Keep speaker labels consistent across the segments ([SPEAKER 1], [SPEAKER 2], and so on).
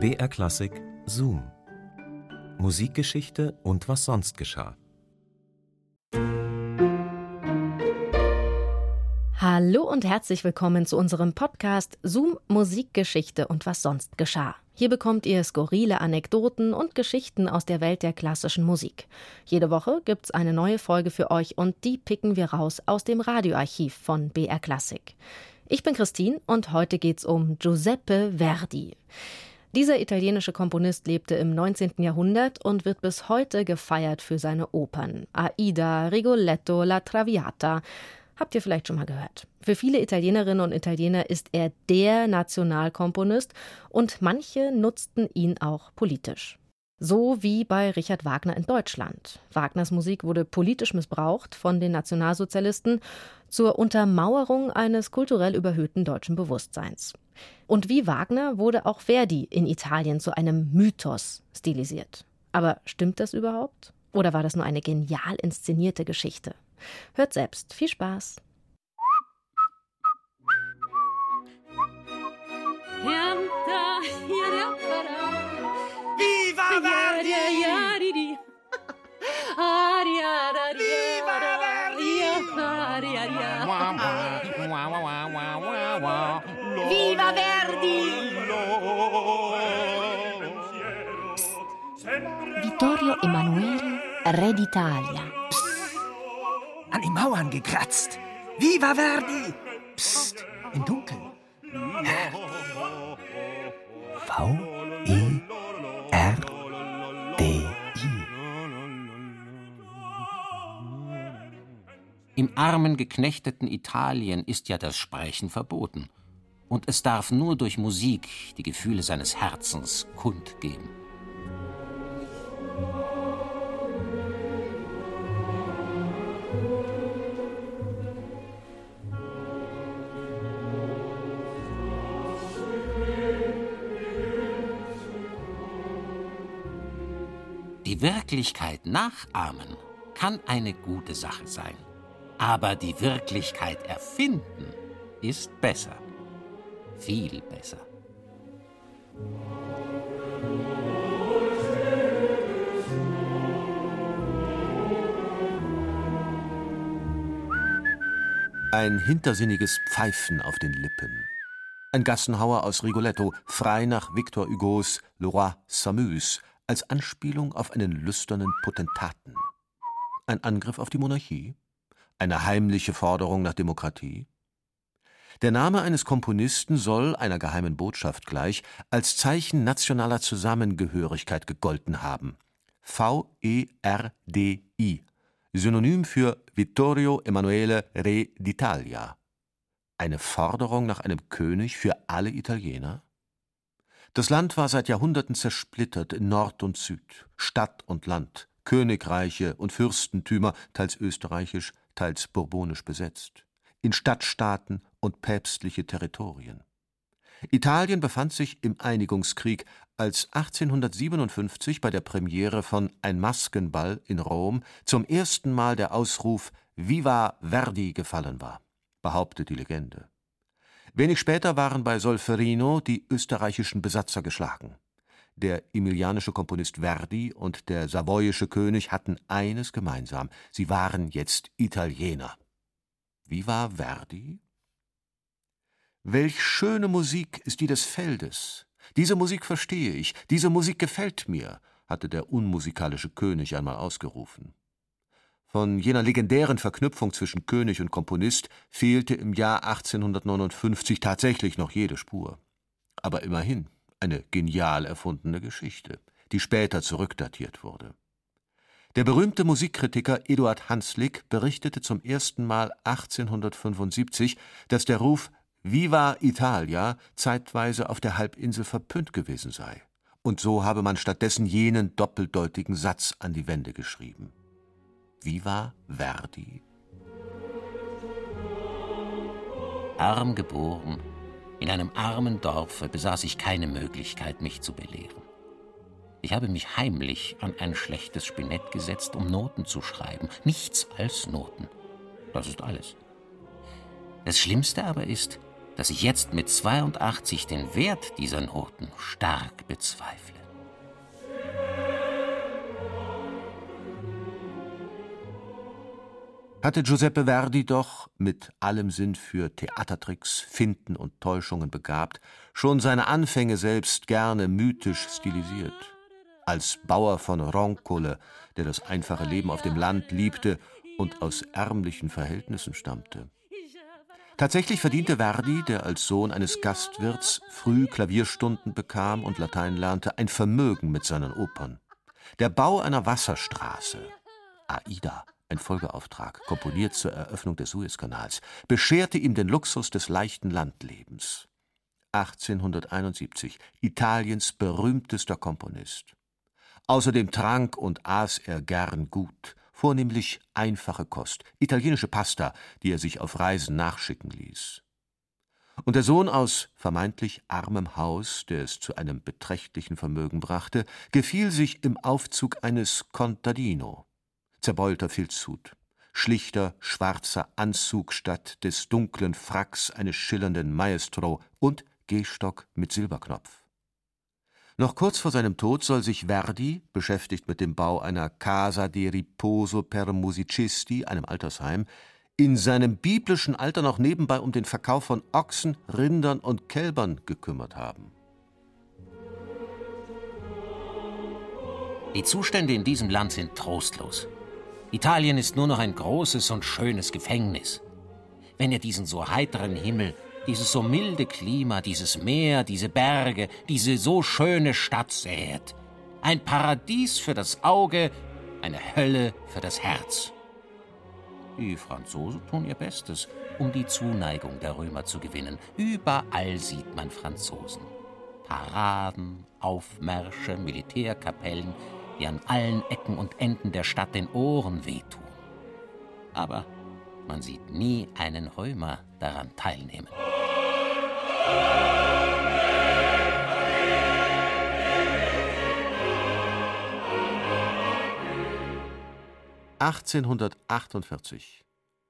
[SPEAKER 1] BR Klassik Zoom. Musikgeschichte und was sonst geschah.
[SPEAKER 2] Hallo und herzlich willkommen zu unserem Podcast Zoom Musikgeschichte und was sonst geschah. Hier bekommt ihr skurrile Anekdoten und Geschichten aus der Welt der klassischen Musik. Jede Woche gibt's eine neue Folge für euch und die picken wir raus aus dem Radioarchiv von BR Klassik. Ich bin Christine und heute geht's um Giuseppe Verdi. Dieser italienische Komponist lebte im 19. Jahrhundert und wird bis heute gefeiert für seine Opern. Aida, Rigoletto, La Traviata. Habt ihr vielleicht schon mal gehört. Für viele Italienerinnen und Italiener ist er der Nationalkomponist und manche nutzten ihn auch politisch. So wie bei Richard Wagner in Deutschland. Wagners Musik wurde politisch missbraucht von den Nationalsozialisten zur Untermauerung eines kulturell überhöhten deutschen Bewusstseins. Und wie Wagner wurde auch Verdi in Italien zu einem Mythos stilisiert. Aber stimmt das überhaupt? Oder war das nur eine genial inszenierte Geschichte? Hört selbst. Viel Spaß.
[SPEAKER 3] Viva Verdi!
[SPEAKER 4] Viva Verdi!
[SPEAKER 5] Vittorio Emanuele, Re d'Italia.
[SPEAKER 3] An die Mauern gekratzt. Viva Verdi! Psst, im Dunkeln. V-E-R-D-I.
[SPEAKER 6] Im armen, geknechteten Italien ist ja das Sprechen verboten. Und es darf nur durch Musik die Gefühle seines Herzens kundgeben. Die Wirklichkeit nachahmen kann eine gute Sache sein. Aber die Wirklichkeit erfinden ist besser. Viel besser.
[SPEAKER 1] Ein hintersinniges Pfeifen auf den Lippen. Ein Gassenhauer aus Rigoletto, frei nach Victor Hugos Le Roi s'amuse, als Anspielung auf einen lüsternen Potentaten. Ein Angriff auf die Monarchie? Eine heimliche Forderung nach Demokratie? Der Name eines Komponisten soll, einer geheimen Botschaft gleich, als Zeichen nationaler Zusammengehörigkeit gegolten haben. V-E-R-D-I, Synonym für Vittorio Emanuele Re d'Italia. Eine Forderung nach einem König für alle Italiener? Das Land war seit Jahrhunderten zersplittert in Nord und Süd, Stadt und Land, Königreiche und Fürstentümer, teils österreichisch, teils bourbonisch besetzt, in Stadtstaaten und päpstliche Territorien. Italien befand sich im Einigungskrieg, als 1857 bei der Premiere von Ein Maskenball in Rom zum ersten Mal der Ausruf Viva Verdi gefallen war, behauptet die Legende. Wenig später waren bei Solferino die österreichischen Besatzer geschlagen. Der emilianische Komponist Verdi und der savoyische König hatten eines gemeinsam: sie waren jetzt Italiener. Wie war Verdi? Welch schöne Musik ist die des Feldes. Diese Musik verstehe ich, diese Musik gefällt mir, hatte der unmusikalische König einmal ausgerufen. Von jener legendären Verknüpfung zwischen König und Komponist fehlte im Jahr 1859 tatsächlich noch jede Spur. Aber immerhin eine genial erfundene Geschichte, die später zurückdatiert wurde. Der berühmte Musikkritiker Eduard Hanslick berichtete zum ersten Mal 1875, dass der Ruf Viva Italia zeitweise auf der Halbinsel verpönt gewesen sei. Und so habe man stattdessen jenen doppeldeutigen Satz an die Wände geschrieben. Viva Verdi.
[SPEAKER 6] Arm geboren, in einem armen Dorfe besaß ich keine Möglichkeit, mich zu belehren. Ich habe mich heimlich an ein schlechtes Spinett gesetzt, um Noten zu schreiben. Nichts als Noten. Das ist alles. Das Schlimmste aber ist, dass ich jetzt mit 82 den Wert dieser Noten stark bezweifle.
[SPEAKER 1] Hatte Giuseppe Verdi doch, mit allem Sinn für Theatertricks, Finden und Täuschungen begabt, schon seine Anfänge selbst gerne mythisch stilisiert. Als Bauer von Roncole, der das einfache Leben auf dem Land liebte und aus ärmlichen Verhältnissen stammte. Tatsächlich verdiente Verdi, der als Sohn eines Gastwirts früh Klavierstunden bekam und Latein lernte, ein Vermögen mit seinen Opern. Der Bau einer Wasserstraße, Aida, ein Folgeauftrag, komponiert zur Eröffnung des Suezkanals, bescherte ihm den Luxus des leichten Landlebens. 1871, Italiens berühmtester Komponist. Außerdem trank und aß er gern gut, vornehmlich einfache Kost, italienische Pasta, die er sich auf Reisen nachschicken ließ. Und der Sohn aus vermeintlich armem Haus, der es zu einem beträchtlichen Vermögen brachte, gefiel sich im Aufzug eines Contadino, zerbeulter Filzhut, schlichter schwarzer Anzug statt des dunklen Fracks eines schillernden Maestro und Gehstock mit Silberknopf. Noch kurz vor seinem Tod soll sich Verdi, beschäftigt mit dem Bau einer Casa di Riposo per Musicisti, einem Altersheim, in seinem biblischen Alter noch nebenbei um den Verkauf von Ochsen, Rindern und Kälbern gekümmert haben.
[SPEAKER 6] Die Zustände in diesem Land sind trostlos. Italien ist nur noch ein großes und schönes Gefängnis. Wenn ihr diesen so heiteren Himmel dieses so milde Klima, dieses Meer, diese Berge, diese so schöne Stadt säet. Ein Paradies für das Auge, eine Hölle für das Herz. Die Franzosen tun ihr Bestes, um die Zuneigung der Römer zu gewinnen. Überall sieht man Franzosen. Paraden, Aufmärsche, Militärkapellen, die an allen Ecken und Enden der Stadt den Ohren wehtun. Aber man sieht nie einen Römer daran teilnehmen.
[SPEAKER 1] 1848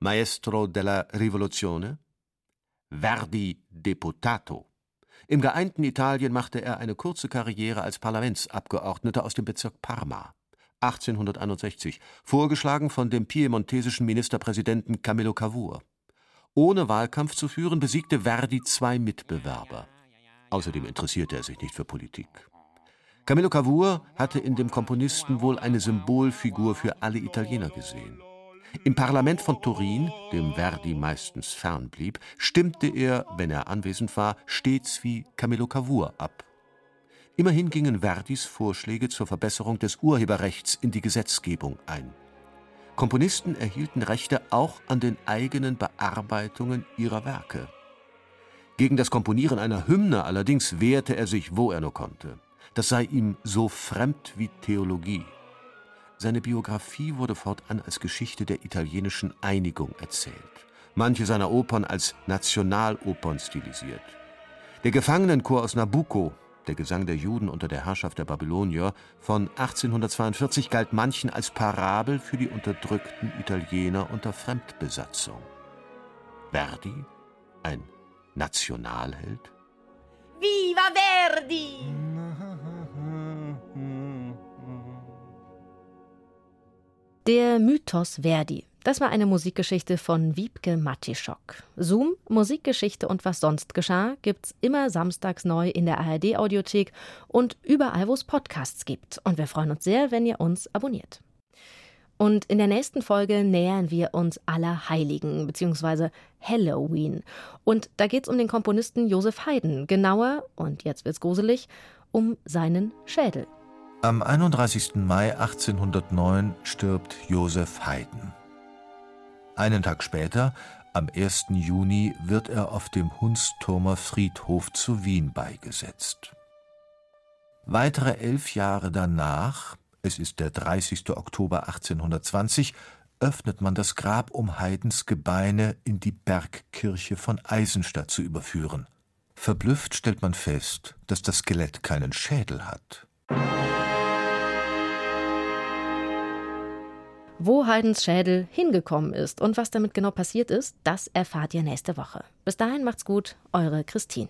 [SPEAKER 1] Maestro della Rivoluzione Verdi Deputato Im geeinten Italien machte er eine kurze Karriere als Parlamentsabgeordneter aus dem Bezirk Parma. 1861, vorgeschlagen von dem piemontesischen Ministerpräsidenten Camillo Cavour. Ohne Wahlkampf zu führen, besiegte Verdi zwei Mitbewerber. Außerdem interessierte er sich nicht für Politik. Camillo Cavour hatte in dem Komponisten wohl eine Symbolfigur für alle Italiener gesehen. Im Parlament von Turin, dem Verdi meistens fernblieb, stimmte er, wenn er anwesend war, stets wie Camillo Cavour ab. Immerhin gingen Verdis Vorschläge zur Verbesserung des Urheberrechts in die Gesetzgebung ein. Komponisten erhielten Rechte auch an den eigenen Bearbeitungen ihrer Werke. Gegen das Komponieren einer Hymne allerdings wehrte er sich, wo er nur konnte. Das sei ihm so fremd wie Theologie. Seine Biografie wurde fortan als Geschichte der italienischen Einigung erzählt, manche seiner Opern als Nationalopern stilisiert. Der Gefangenenchor aus Nabucco der Gesang der Juden unter der Herrschaft der Babylonier, von 1842 galt manchen als Parabel für die unterdrückten Italiener unter Fremdbesatzung. Verdi? Ein Nationalheld?
[SPEAKER 4] Viva Verdi!
[SPEAKER 2] Der Mythos Verdi das war eine Musikgeschichte von Wiebke Matischok. Zoom, Musikgeschichte und was sonst geschah, gibt's immer samstags neu in der ARD Audiothek und überall, wo es Podcasts gibt. Und wir freuen uns sehr, wenn ihr uns abonniert. Und in der nächsten Folge nähern wir uns aller Heiligen bzw. Halloween. Und da geht's um den Komponisten Josef Haydn. Genauer, und jetzt wird's gruselig, um seinen Schädel.
[SPEAKER 1] Am 31. Mai 1809 stirbt Josef Haydn. Einen Tag später, am 1. Juni, wird er auf dem Hunsturmer Friedhof zu Wien beigesetzt. Weitere elf Jahre danach, es ist der 30. Oktober 1820, öffnet man das Grab, um Haydns Gebeine in die Bergkirche von Eisenstadt zu überführen. Verblüfft stellt man fest, dass das Skelett keinen Schädel hat.
[SPEAKER 2] Wo Haydns Schädel hingekommen ist und was damit genau passiert ist, das erfahrt ihr nächste Woche. Bis dahin macht's gut, eure Christine.